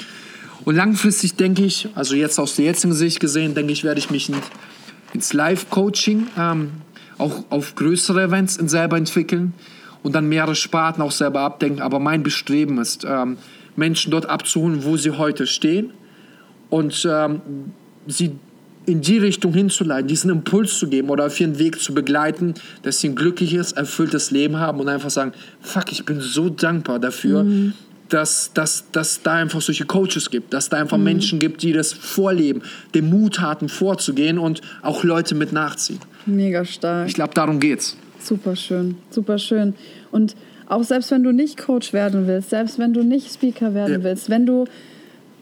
Und langfristig denke ich, also jetzt aus der jetzigen Sicht gesehen, denke ich, werde ich mich in, ins Live-Coaching, ähm, auch auf größere Events in selber entwickeln und dann mehrere Sparten auch selber abdenken. Aber mein Bestreben ist, ähm, Menschen dort abzuholen, wo sie heute stehen und ähm, sie in die Richtung hinzuleiten, diesen Impuls zu geben oder auf ihren Weg zu begleiten, dass sie ein glückliches, erfülltes Leben haben und einfach sagen, fuck, ich bin so dankbar dafür, dass, dass, dass da einfach solche Coaches gibt, dass da einfach Menschen gibt, die das vorleben, den Mut hatten, vorzugehen und auch Leute mit nachziehen. Mega stark. Ich glaube, darum geht's. Super schön, super schön. Und auch selbst wenn du nicht Coach werden willst, selbst wenn du nicht Speaker werden Ja. willst, wenn du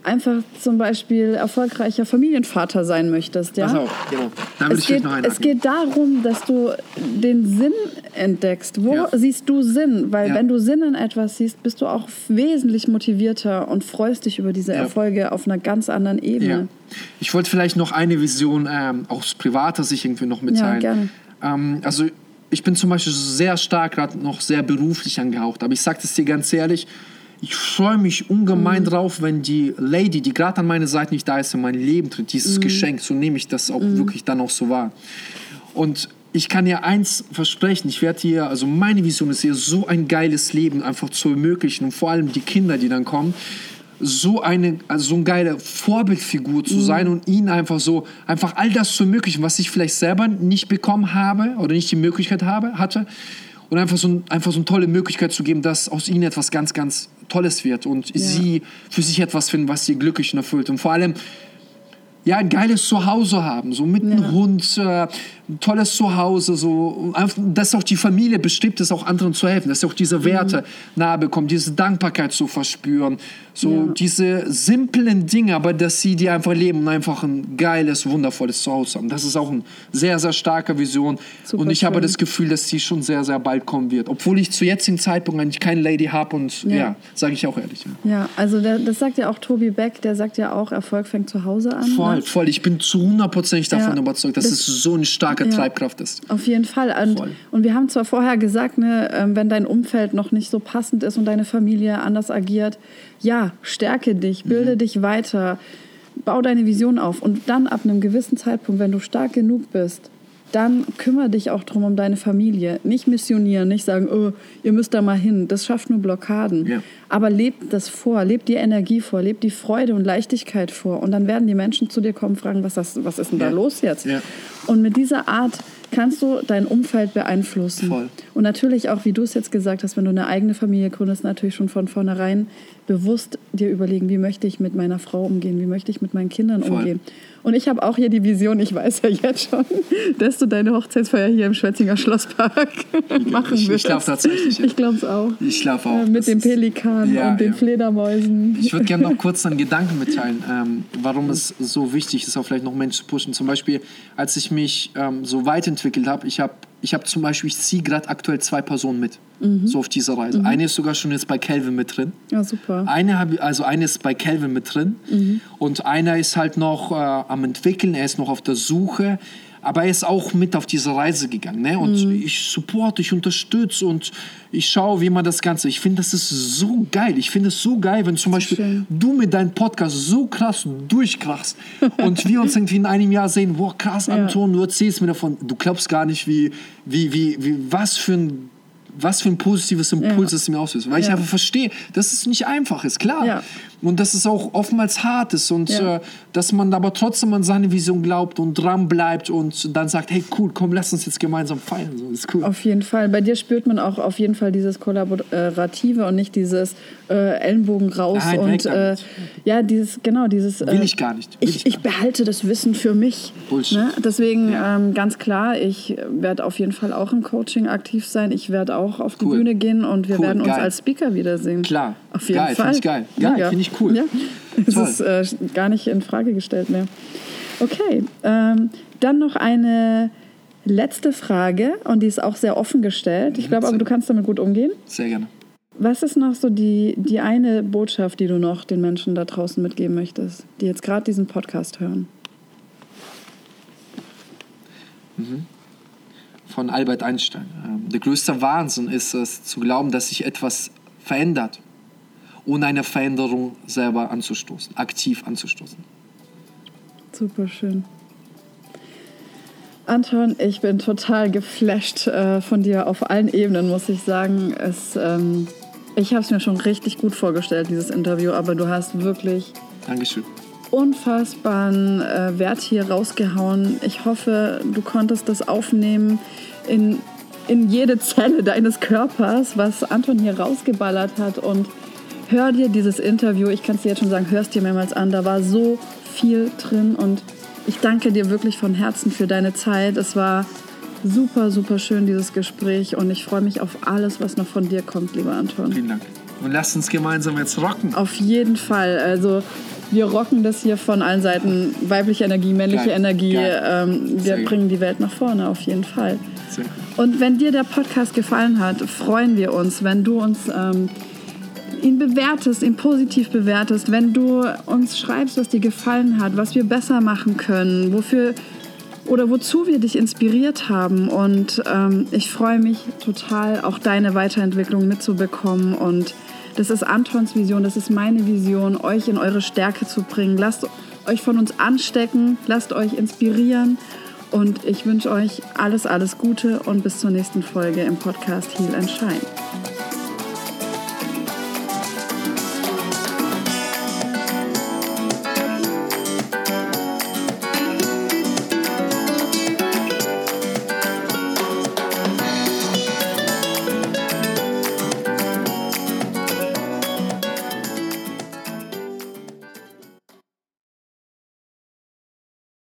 einfach zum Beispiel erfolgreicher Familienvater sein möchtest, ja. Pass auf, genau. Da Es ich geht, es geht darum, dass du den Sinn entdeckst. Wo Ja. siehst du Sinn? Weil Ja. wenn du Sinn in etwas siehst, bist du auch wesentlich motivierter und freust dich über diese Ja. Erfolge auf einer ganz anderen Ebene. Ja. Ich wollte vielleicht noch eine Vision ähm, aus privater Sicht irgendwie noch mitteilen. gerne. Ähm, also ich bin zum Beispiel sehr stark gerade noch sehr beruflich angehaucht, aber ich sage das dir ganz ehrlich, ich freue mich ungemein Mhm. drauf, wenn die Lady, die gerade an meiner Seite nicht da ist, in mein Leben tritt, dieses Mhm. Geschenk, so nehme ich das auch wirklich dann auch so wahr. Und ich kann dir eins versprechen, ich werde dir, also meine Vision ist dir so ein geiles Leben einfach zu ermöglichen und vor allem die Kinder, die dann kommen, so eine, also so eine geile Vorbildfigur zu sein und ihnen einfach so, einfach all das zu ermöglichen, was ich vielleicht selber nicht bekommen habe oder nicht die Möglichkeit habe, hatte. Und einfach so, ein, einfach so eine tolle Möglichkeit zu geben, dass aus ihnen etwas ganz, ganz Tolles wird und sie für sich etwas finden, was sie glücklich und erfüllt. Und vor allem, ja, ein geiles Zuhause haben, so mit einem Hund, äh, ein tolles Zuhause, so, dass auch die Familie bestrebt ist, auch anderen zu helfen, dass sie auch diese Werte nahe bekommen, diese Dankbarkeit zu verspüren, so Ja. diese simplen Dinge, aber dass sie die einfach leben und einfach ein geiles, wundervolles Zuhause haben. Das ist auch eine sehr, sehr starke Vision Super und ich habe schön. das Gefühl, dass die schon sehr, sehr bald kommen wird, obwohl ich zu jetzigen Zeitpunkt eigentlich keine Lady habe und ja, Ja. sage ich auch ehrlich. Ja. Ja, also der, das sagt ja auch Tobi Beck, der sagt ja auch, Erfolg fängt zu Hause an. Voll, Ne? voll. Ich bin zu hundertprozentig davon Ja. überzeugt, dass Das- es so eine starke Ja. Treibkraft ist. Auf jeden Fall. Und, Voll. und wir haben zwar vorher gesagt, ne, ähm, wenn dein Umfeld noch nicht so passend ist und deine Familie anders agiert, ja, stärke dich, bilde Mhm. dich weiter, bau deine Vision auf. Und dann ab einem gewissen Zeitpunkt, wenn du stark genug bist, dann kümmere dich auch drum um deine Familie. Nicht missionieren, nicht sagen, oh, ihr müsst da mal hin. Das schafft nur Blockaden. Ja. Aber lebt das vor, lebt die Energie vor, lebt die Freude und Leichtigkeit vor. Und dann werden die Menschen zu dir kommen und fragen, was, das, was ist denn da Ja. los jetzt? Ja. Und mit dieser Art kannst du dein Umfeld beeinflussen. Voll. Und natürlich auch, wie du es jetzt gesagt hast, wenn du eine eigene Familie gründest, natürlich schon von vornherein bewusst dir überlegen, wie möchte ich mit meiner Frau umgehen, wie möchte ich mit meinen Kindern Voll. umgehen. Und ich habe auch hier die Vision, ich weiß ja jetzt schon, dass du deine Hochzeitsfeier hier im Schwetzinger Schlosspark machen ich wirst. glaub tatsächlich, ja. Ich glaube es auch. Ich schlafe auch. Äh, mit dem Pelikan Ja, und den ja. Fledermäusen. Ich würde gerne noch kurz einen Gedanken mitteilen, ähm, warum es so wichtig ist, auch vielleicht noch Menschen zu pushen. Zum Beispiel, als ich mich ähm, so weit entwickelt habe, ich habe ich hab zum Beispiel, ich ziehe gerade aktuell zwei Personen mit, so auf dieser Reise. Eine ist sogar schon jetzt bei Calvin mit drin. Ja, super. Eine hab, also eine ist bei Calvin mit drin und einer ist halt noch äh, am entwickeln, er ist noch auf der Suche, aber er ist auch mit auf diese Reise gegangen. Ne? Und ich support, ich unterstütze und ich schaue, wie man das Ganze. Ich finde, das ist so geil. Ich finde es so geil, wenn zum Beispiel schön. du mit deinem Podcast so krass durchkrachst und wir uns irgendwie in einem Jahr sehen, boah krass, Anton, du erzählst mir davon, du glaubst gar nicht, wie, wie, wie, wie was für ein was für ein positives Impuls Ja. es mir auslöst. Weil ich Ja. einfach verstehe, dass es nicht einfach ist, klar. Ja. Und dass es auch oftmals hart ist und Ja. äh, dass man aber trotzdem an seine Vision glaubt und dran bleibt und dann sagt, hey cool, komm, lass uns jetzt gemeinsam feiern. So, ist cool. Auf jeden Fall. Bei dir spürt man auch auf jeden Fall dieses Kollaborative und nicht dieses äh, Ellenbogen raus Nein, weg und äh, ja, dieses, genau, dieses. Will äh, ich gar nicht. Ich, ich ich, behalte das Wissen für mich. Bullshit. Ne? Deswegen Ja. ähm, ganz klar, ich werde auf jeden Fall auch im Coaching aktiv sein. Ich werde auch auf die Cool. Bühne gehen und wir Cool, werden uns geil. als Speaker wiedersehen. Klar. Auf jeden Geil, Fall. find ich geil. Geil, Mega. find ich cool. Ja. Das Toll. ist äh, gar nicht in Frage gestellt mehr. Okay, ähm, dann noch eine letzte Frage und die ist auch sehr offen gestellt. Ich glaube aber, du kannst damit gut umgehen. Sehr gerne. Was ist noch so die, die eine Botschaft, die du noch den Menschen da draußen mitgeben möchtest, die jetzt gerade diesen Podcast hören? Von Albert Einstein. Ähm, Der größte Wahnsinn ist es, zu glauben, dass sich etwas verändert, ohne eine Veränderung selber anzustoßen, aktiv anzustoßen. Super schön. Anton, ich bin total geflasht äh, von dir auf allen Ebenen, muss ich sagen. Es, ähm, ich habe es mir schon richtig gut vorgestellt, dieses Interview, aber du hast wirklich Dankeschön. unfassbaren äh, Wert hier rausgehauen. Ich hoffe, du konntest das aufnehmen in, in jede Zelle deines Körpers, was Anton hier rausgeballert hat. Und hör dir dieses Interview, ich kann es dir jetzt schon sagen, hörst dir mehrmals an. Da war so viel drin und ich danke dir wirklich von Herzen für deine Zeit. Es war super, super schön, dieses Gespräch. Und ich freue mich auf alles, was noch von dir kommt, lieber Anton. Vielen Dank. Und lasst uns gemeinsam jetzt rocken. Auf jeden Fall. Also wir rocken das hier von allen Seiten. Weibliche Energie, männliche Geil, Energie. geil. Ähm, Sehr wir gut. bringen die Welt nach vorne, auf jeden Fall. Sehr gut. Und wenn dir der Podcast gefallen hat, freuen wir uns, wenn du uns ähm, ihn bewertest, ihn positiv bewertest, wenn du uns schreibst, was dir gefallen hat, was wir besser machen können, wofür oder wozu wir dich inspiriert haben. Und ähm, ich freue mich total, auch deine Weiterentwicklung mitzubekommen. Und das ist Antons Vision, das ist meine Vision, euch in eure Stärke zu bringen. Lasst euch von uns anstecken, lasst euch inspirieren Und ich wünsche euch alles, alles Gute und bis zur nächsten Folge im Podcast Heal and Shine.